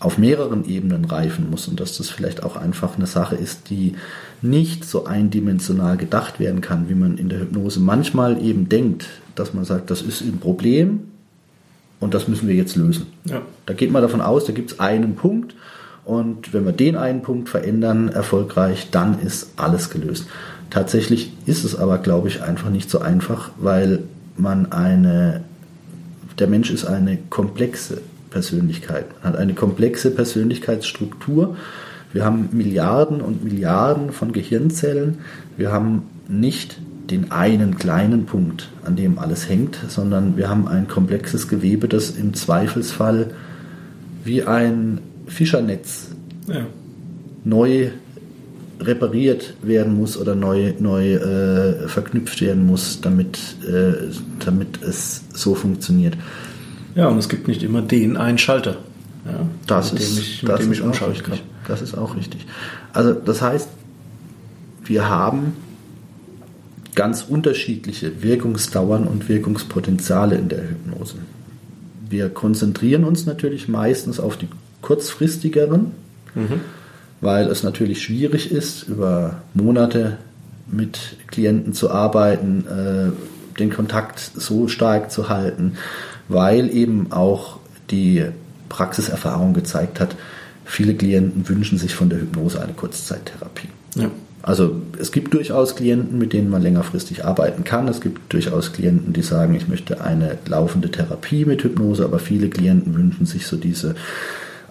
auf mehreren Ebenen reifen muss und dass das vielleicht auch einfach eine Sache ist, die nicht so eindimensional gedacht werden kann, wie man in der Hypnose manchmal eben denkt, dass man sagt, das ist ein Problem und das müssen wir jetzt lösen. Ja. Da geht man davon aus, da gibt es einen Punkt und wenn wir den einen Punkt verändern, erfolgreich, dann ist alles gelöst. Tatsächlich ist es aber, glaube ich, einfach nicht so einfach, weil man eine, der Mensch ist eine komplexe Persönlichkeit. Man hat eine komplexe Persönlichkeitsstruktur. Wir haben Milliarden und Milliarden von Gehirnzellen. Wir haben nicht den einen kleinen Punkt, an dem alles hängt, sondern wir haben ein komplexes Gewebe, das im Zweifelsfall wie ein Fischernetz ja. neu repariert werden muss oder neu, neu äh, verknüpft werden muss, damit, äh, damit es so funktioniert. Ja, und es gibt nicht immer den einen Schalter, ja, das mit ist, dem ich, mit das dem ich umschalten kann. Das ist auch richtig. Also das heißt, wir haben ganz unterschiedliche Wirkungsdauern und Wirkungspotenziale in der Hypnose. Wir konzentrieren uns natürlich meistens auf die kurzfristigeren, mhm. weil es natürlich schwierig ist, über Monate mit Klienten zu arbeiten, äh, den Kontakt so stark zu halten, weil eben auch die Praxiserfahrung gezeigt hat, viele Klienten wünschen sich von der Hypnose eine Kurzzeittherapie. Ja. Also es gibt durchaus Klienten, mit denen man längerfristig arbeiten kann. Es gibt durchaus Klienten, die sagen, ich möchte eine laufende Therapie mit Hypnose, aber viele Klienten wünschen sich so diese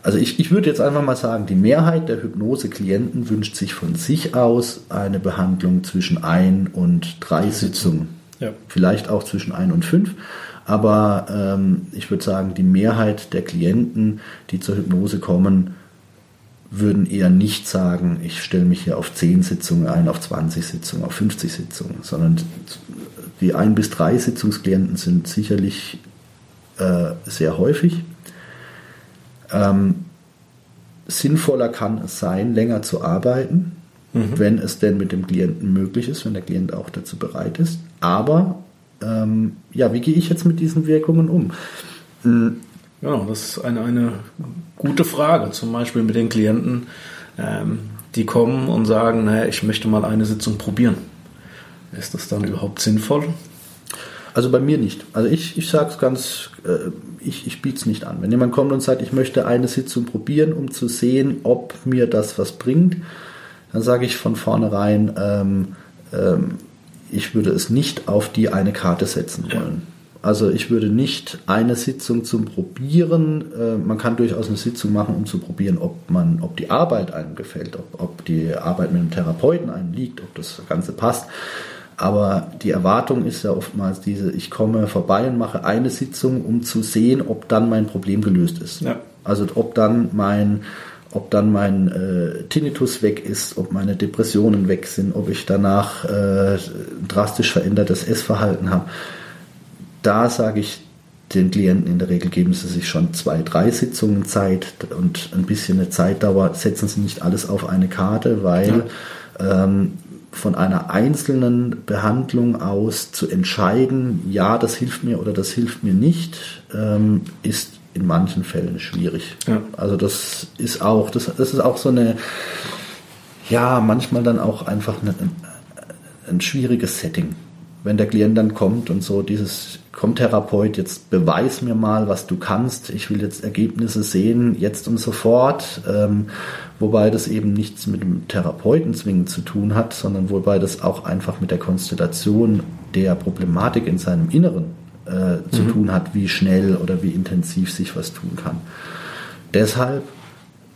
also ich, ich würde jetzt einfach mal sagen, die Mehrheit der Hypnose-Klienten wünscht sich von sich aus eine Behandlung zwischen ein und drei Sitzungen. Ja. Vielleicht auch zwischen ein und fünf. Aber ähm, ich würde sagen, die Mehrheit der Klienten, die zur Hypnose kommen, würden eher nicht sagen, ich stelle mich hier auf 10 Sitzungen ein, auf 20 Sitzungen, auf 50 Sitzungen, sondern die ein bis drei Sitzungsklienten sind sicherlich äh, sehr häufig. Ähm, sinnvoller kann es sein, länger zu arbeiten, mhm. wenn es denn mit dem Klienten möglich ist, wenn der Klient auch dazu bereit ist. Aber ähm, ja, wie gehe ich jetzt mit diesen Wirkungen um? Hm. Ja, das ist eine, eine gute Frage. Zum Beispiel mit den Klienten, ähm, die kommen und sagen, naja, ich möchte mal eine Sitzung probieren. Ist das dann überhaupt sinnvoll? Also bei mir nicht. Also ich, ich sage es ganz, äh, ich, ich biete es nicht an. Wenn jemand kommt und sagt, ich möchte eine Sitzung probieren, um zu sehen, ob mir das was bringt, dann sage ich von vornherein, ähm, ähm, ich würde es nicht auf die eine Karte setzen wollen. Also ich würde nicht eine Sitzung zum Probieren, äh, man kann durchaus eine Sitzung machen, um zu probieren, ob man, ob die Arbeit einem gefällt, ob, ob die Arbeit mit dem Therapeuten einem liegt, ob das Ganze passt. Aber die Erwartung ist ja oftmals diese, ich komme vorbei und mache eine Sitzung, um zu sehen, ob dann mein Problem gelöst ist. Ja. Also ob dann mein ob dann mein äh, Tinnitus weg ist, ob meine Depressionen weg sind, ob ich danach äh, drastisch verändertes Essverhalten habe. Da sage ich den Klienten in der Regel, geben sie sich schon zwei, drei Sitzungen Zeit und ein bisschen eine Zeitdauer, setzen sie nicht alles auf eine Karte, weil ja. ähm, von einer einzelnen Behandlung aus zu entscheiden, ja, das hilft mir oder das hilft mir nicht, ähm, ist in manchen Fällen schwierig. Ja. Also das ist auch, das, das ist auch so eine, ja, manchmal dann auch einfach eine, ein, schwieriges Setting. Wenn der Klient dann kommt und so dieses, komm Therapeut, jetzt beweis mir mal, was du kannst, ich will jetzt Ergebnisse sehen, jetzt und sofort, ähm, wobei das eben nichts mit dem Therapeuten zwingend zu tun hat, sondern wobei das auch einfach mit der Konstellation der Problematik in seinem Inneren äh, zu mhm. tun hat, wie schnell oder wie intensiv sich was tun kann. Deshalb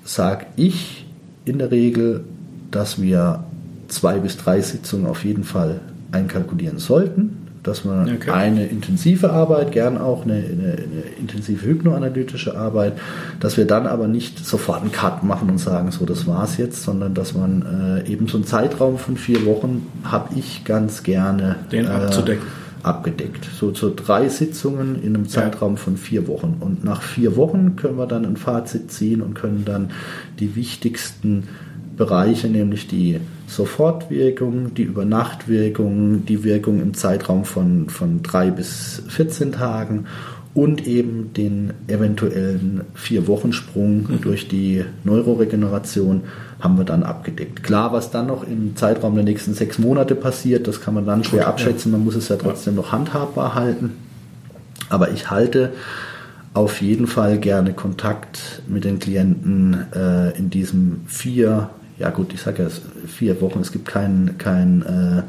sage ich in der Regel, dass wir zwei bis drei Sitzungen auf jeden Fall einkalkulieren sollten, dass man okay. eine intensive Arbeit, gern auch eine, eine, eine, intensive hypnoanalytische Arbeit, dass wir dann aber nicht sofort einen Cut machen und sagen, so das war's jetzt, sondern dass man äh, eben so einen Zeitraum von vier Wochen habe ich ganz gerne den äh, abzudecken abgedeckt. So zu drei Sitzungen in einem Zeitraum von vier Wochen. Und nach vier Wochen können wir dann ein Fazit ziehen und können dann die wichtigsten Bereiche, nämlich die Sofortwirkung, die Übernachtwirkung, die Wirkung im Zeitraum von, von drei bis 14 Tagen und eben den eventuellen Vier-Wochen-Sprung mhm. durch die Neuroregeneration haben wir dann abgedeckt. Klar, was dann noch im Zeitraum der nächsten sechs Monate passiert, das kann man dann schwer abschätzen. Man muss es ja trotzdem noch handhabbar halten. Aber ich halte auf jeden Fall gerne Kontakt mit den Klienten äh, in diesem vier, ja gut, ich sage ja vier Wochen. Es gibt kein, kein äh,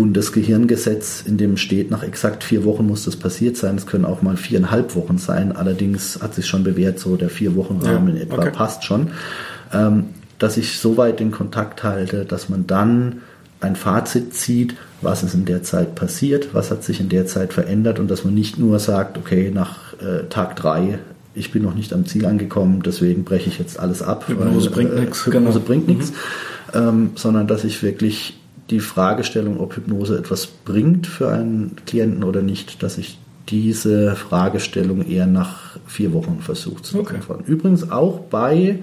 Bundesgehirngesetz, in dem steht, nach exakt vier Wochen muss das passiert sein. Es können auch mal viereinhalb Wochen sein. Allerdings hat sich schon bewährt, so der vier Wochen Rahmen ja, etwa okay. passt schon. Ähm, dass ich so weit den Kontakt halte, dass man dann ein Fazit zieht, was ist in der Zeit passiert, was hat sich in der Zeit verändert und dass man nicht nur sagt, okay, nach äh, Tag drei, ich bin noch nicht am Ziel angekommen, deswegen breche ich jetzt alles ab. Hypnose weil, bringt äh, nichts. Hypnose genau. bringt nichts. Mhm. Ähm, sondern dass ich wirklich die Fragestellung, ob Hypnose etwas bringt für einen Klienten oder nicht, dass ich diese Fragestellung eher nach vier Wochen versuche zu beantworten. Okay. Übrigens auch bei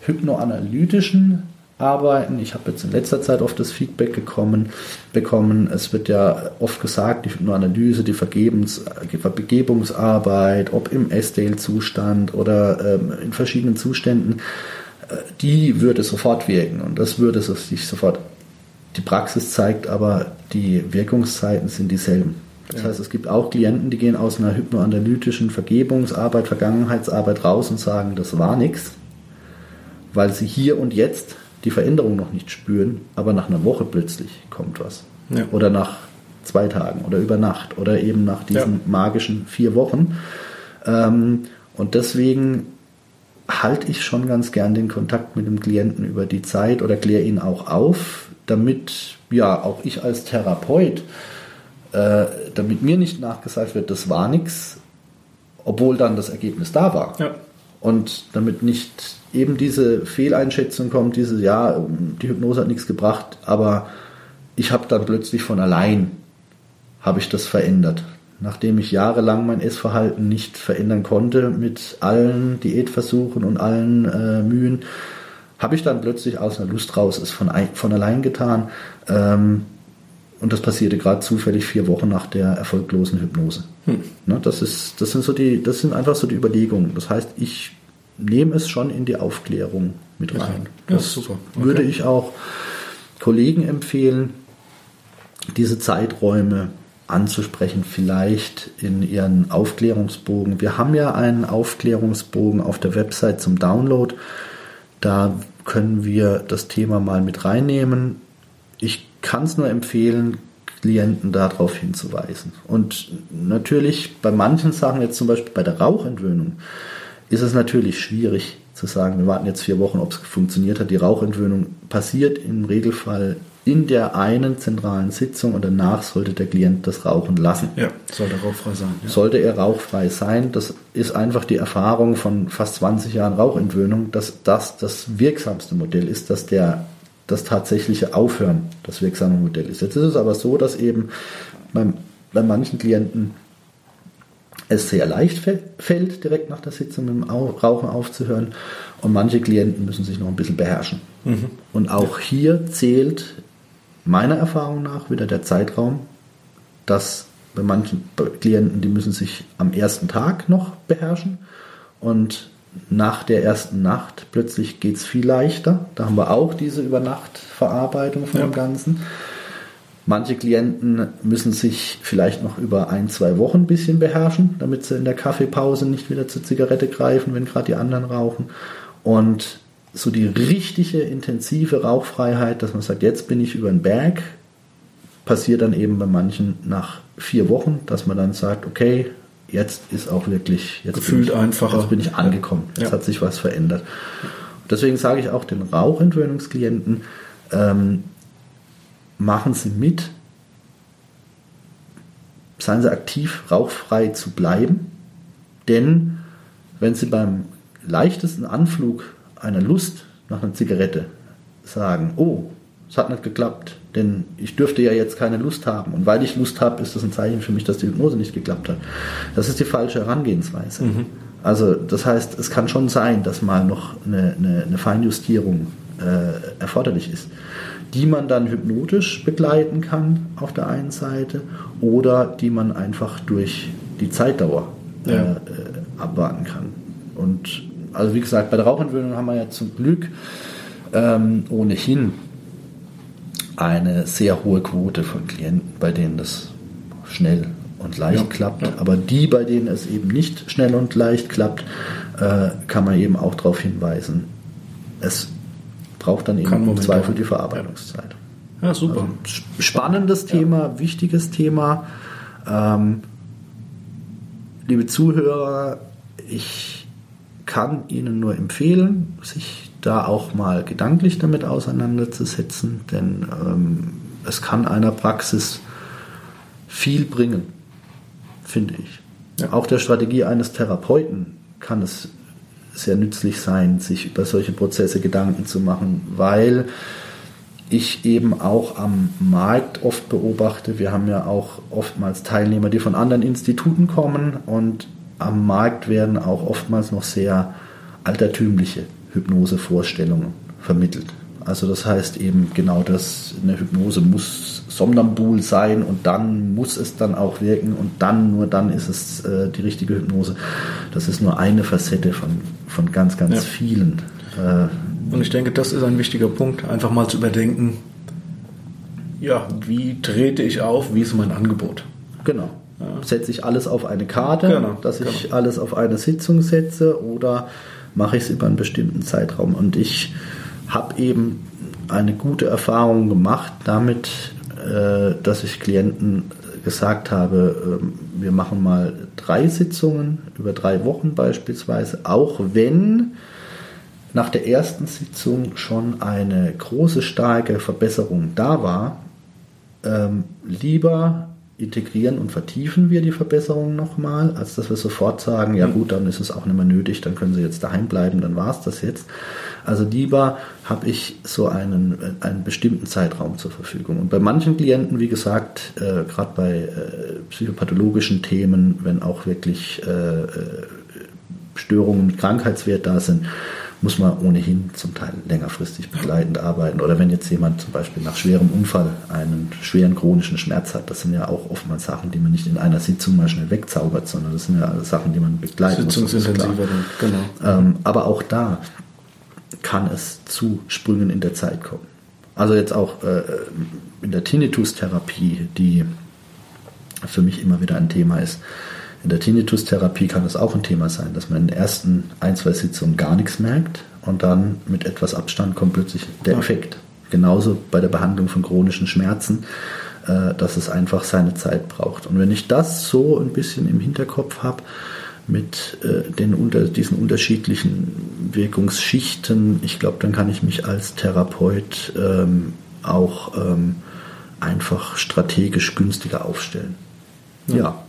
hypnoanalytischen Arbeiten. Ich habe jetzt in letzter Zeit oft das Feedback gekommen, bekommen. Es wird ja oft gesagt, die Hypnoanalyse, die Vergebens, Vergebungsarbeit, ob im Estale-Zustand oder ähm, in verschiedenen Zuständen, äh, die würde sofort wirken und das würde sich sofort. Die Praxis zeigt aber, die Wirkungszeiten sind dieselben. Das ja. heißt, es gibt auch Klienten, die gehen aus einer hypnoanalytischen Vergebungsarbeit, Vergangenheitsarbeit raus und sagen, das war nichts weil sie hier und jetzt die Veränderung noch nicht spüren, aber nach einer Woche plötzlich kommt was. Ja. Oder nach zwei Tagen oder über Nacht oder eben nach diesen ja. magischen vier Wochen. Ähm, und deswegen halte ich schon ganz gern den Kontakt mit dem Klienten über die Zeit oder kläre ihn auch auf, damit ja auch ich als Therapeut, äh, damit mir nicht nachgesagt wird, das war nichts, obwohl dann das Ergebnis da war. Ja. Und damit nicht eben diese Fehleinschätzung kommt, diese, ja, die Hypnose hat nichts gebracht, aber ich habe dann plötzlich von allein, habe ich das verändert. Nachdem ich jahrelang mein Essverhalten nicht verändern konnte mit allen Diätversuchen und allen äh, Mühen, habe ich dann plötzlich aus einer Lust raus es von, von allein getan. Ähm, und das passierte gerade zufällig vier Wochen nach der erfolglosen Hypnose. Hm. Ne, das, ist, das, sind so die, das sind einfach so die Überlegungen. Das heißt, ich nehme es schon in die Aufklärung mit rein. Ja, das super. Okay. würde ich auch Kollegen empfehlen, diese Zeiträume anzusprechen, vielleicht in ihren Aufklärungsbogen. Wir haben ja einen Aufklärungsbogen auf der Website zum Download. Da können wir das Thema mal mit reinnehmen. Ich kann es nur empfehlen, Klienten darauf hinzuweisen. Und natürlich bei manchen Sachen, jetzt zum Beispiel bei der Rauchentwöhnung, ist es natürlich schwierig zu sagen, wir warten jetzt vier Wochen, ob es funktioniert hat. Die Rauchentwöhnung passiert im Regelfall in der einen zentralen Sitzung und danach sollte der Klient das Rauchen lassen. Ja, sollte rauchfrei sein. Ja. Sollte er rauchfrei sein, das ist einfach die Erfahrung von fast 20 Jahren Rauchentwöhnung, dass das das wirksamste Modell ist, dass der das tatsächliche Aufhören das wirksame Modell ist. Jetzt ist es aber so, dass eben beim, bei manchen Klienten es sehr leicht fällt, direkt nach der Sitzung mit dem Rauchen aufzuhören. Und manche Klienten müssen sich noch ein bisschen beherrschen. Mhm. Und auch hier zählt meiner Erfahrung nach wieder der Zeitraum, dass bei manchen Klienten, die müssen sich am ersten Tag noch beherrschen und nach der ersten Nacht plötzlich geht es viel leichter. Da haben wir auch diese Übernachtverarbeitung von ja. dem Ganzen. Manche Klienten müssen sich vielleicht noch über ein, zwei Wochen ein bisschen beherrschen, damit sie in der Kaffeepause nicht wieder zur Zigarette greifen, wenn gerade die anderen rauchen. Und so die richtige intensive Rauchfreiheit, dass man sagt, jetzt bin ich über den Berg, passiert dann eben bei manchen nach vier Wochen, dass man dann sagt, okay, jetzt ist auch wirklich, jetzt gefühlt bin ich, einfacher. Jetzt bin ich angekommen, jetzt ja. hat sich was verändert. Deswegen sage ich auch den Rauchentwöhnungsklienten, ähm, machen Sie mit, seien Sie aktiv, rauchfrei zu bleiben, denn wenn Sie beim leichtesten Anflug einer Lust nach einer Zigarette sagen, oh, es hat nicht geklappt, denn ich dürfte ja jetzt keine Lust haben. Und weil ich Lust habe, ist das ein Zeichen für mich, dass die Hypnose nicht geklappt hat. Das ist die falsche Herangehensweise. Mhm. Also das heißt, es kann schon sein, dass mal noch eine, eine, eine Feinjustierung äh, erforderlich ist, die man dann hypnotisch begleiten kann auf der einen Seite oder die man einfach durch die Zeitdauer ja. äh, abwarten kann. Und also wie gesagt, bei der Rauchentwöhnung haben wir ja zum Glück ähm, ohnehin eine sehr hohe Quote von Klienten, bei denen das schnell und leicht ja, klappt. Ja. Aber die, bei denen es eben nicht schnell und leicht klappt, äh, kann man eben auch darauf hinweisen. Es braucht dann eben im Zweifel die Verarbeitungszeit. Ja, super. Also, spannendes Thema, wichtiges Thema. Ähm, liebe Zuhörer, ich kann Ihnen nur empfehlen, sich da auch mal gedanklich damit auseinanderzusetzen, denn ähm, es kann einer Praxis viel bringen, finde ich. Ja. Auch der Strategie eines Therapeuten kann es sehr nützlich sein, sich über solche Prozesse Gedanken zu machen, weil ich eben auch am Markt oft beobachte, wir haben ja auch oftmals Teilnehmer, die von anderen Instituten kommen und am Markt werden auch oftmals noch sehr altertümliche Hypnosevorstellungen vermittelt. Also das heißt eben genau das, eine Hypnose muss somnambul sein und dann muss es dann auch wirken und dann, nur dann ist es äh, die richtige Hypnose. Das ist nur eine Facette von, von ganz, ganz ja. vielen. Äh, und ich denke, das ist ein wichtiger Punkt, einfach mal zu überdenken, ja, wie trete ich auf, wie ist mein Angebot? Genau. Ja. Setze ich alles auf eine Karte, genau, dass ich genau. alles auf eine Sitzung setze oder mache ich es über einen bestimmten Zeitraum. Und ich habe eben eine gute Erfahrung gemacht damit, äh, dass ich Klienten gesagt habe, äh, wir machen mal drei Sitzungen über drei Wochen beispielsweise, auch wenn nach der ersten Sitzung schon eine große, starke Verbesserung da war, ähm, lieber integrieren und vertiefen wir die Verbesserungen nochmal, als dass wir sofort sagen, ja gut, dann ist es auch nicht mehr nötig, dann können Sie jetzt daheim bleiben, dann war es das jetzt. Also lieber habe ich so einen, einen bestimmten Zeitraum zur Verfügung. Und bei manchen Klienten, wie gesagt, äh, gerade bei äh, psychopathologischen Themen, wenn auch wirklich äh, äh Störungen mit Krankheitswert da sind, muss man ohnehin zum Teil längerfristig begleitend arbeiten. Oder wenn jetzt jemand zum Beispiel nach schwerem Unfall einen schweren chronischen Schmerz hat, das sind ja auch oftmals Sachen, die man nicht in einer Sitzung mal schnell wegzaubert, sondern das sind ja Sachen, die man begleiten muss. Sitzungsintensiver, genau. Ähm, aber auch da kann es zu Sprüngen in der Zeit kommen. Also jetzt auch äh, in der Tinnitus-Therapie, die für mich immer wieder ein Thema ist, in der Tinnitus-Therapie kann es auch ein Thema sein, dass man in den ersten ein, zwei Sitzungen gar nichts merkt und dann mit etwas Abstand kommt plötzlich der Effekt. Genauso bei der Behandlung von chronischen Schmerzen, äh, dass es einfach seine Zeit braucht. Und wenn ich das so ein bisschen im Hinterkopf habe, mit äh, den unter, diesen unterschiedlichen Wirkungsschichten, ich glaube, dann kann ich mich als Therapeut ähm, auch ähm, einfach strategisch günstiger aufstellen. Ja. ja.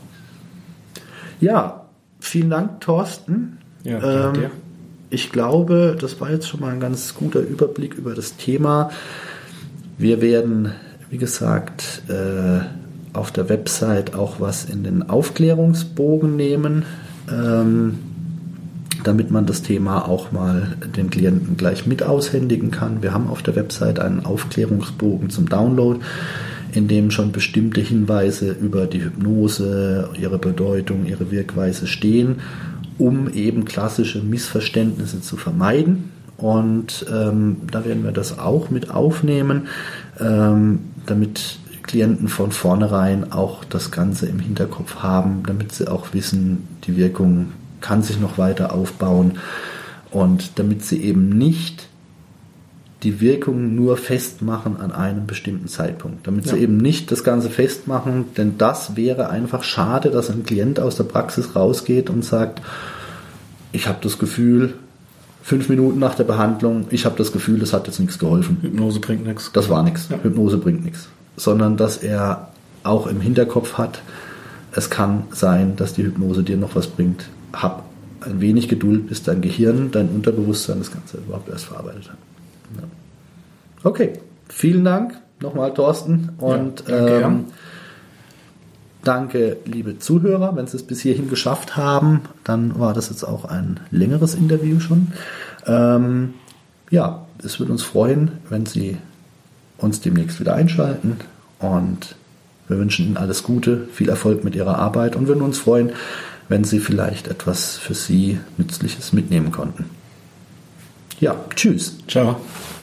Ja, vielen Dank, Thorsten. Ja, ähm, ich glaube, das war jetzt schon mal ein ganz guter Überblick über das Thema. Wir werden, wie gesagt, äh, auf der Website auch was in den Aufklärungsbogen nehmen, ähm, damit man das Thema auch mal den Klienten gleich mit aushändigen kann. Wir haben auf der Website einen Aufklärungsbogen zum Download in dem schon bestimmte Hinweise über die Hypnose, ihre Bedeutung, ihre Wirkweise stehen, um eben klassische Missverständnisse zu vermeiden. Und ähm, da werden wir das auch mit aufnehmen, ähm, damit Klienten von vornherein auch das Ganze im Hinterkopf haben, damit sie auch wissen, die Wirkung kann sich noch weiter aufbauen und damit sie eben nicht die Wirkung nur festmachen an einem bestimmten Zeitpunkt, damit ja. sie eben nicht das Ganze festmachen, denn das wäre einfach schade, dass ein Klient aus der Praxis rausgeht und sagt, ich habe das Gefühl, fünf Minuten nach der Behandlung, ich habe das Gefühl, das hat jetzt nichts geholfen. Hypnose bringt nichts. Das war nichts. Ja. Hypnose bringt nichts. Sondern dass er auch im Hinterkopf hat, es kann sein, dass die Hypnose dir noch was bringt. Hab ein wenig Geduld, bis dein Gehirn, dein Unterbewusstsein das Ganze überhaupt erst verarbeitet hat. Okay, vielen Dank nochmal, Thorsten. Und ja, danke, ähm, danke, liebe Zuhörer. Wenn Sie es bis hierhin geschafft haben, dann war das jetzt auch ein längeres Interview schon. Ähm, ja, es würde uns freuen, wenn Sie uns demnächst wieder einschalten. Und wir wünschen Ihnen alles Gute, viel Erfolg mit Ihrer Arbeit und würden uns freuen, wenn Sie vielleicht etwas für Sie Nützliches mitnehmen konnten. Ja, tschüss. Ciao.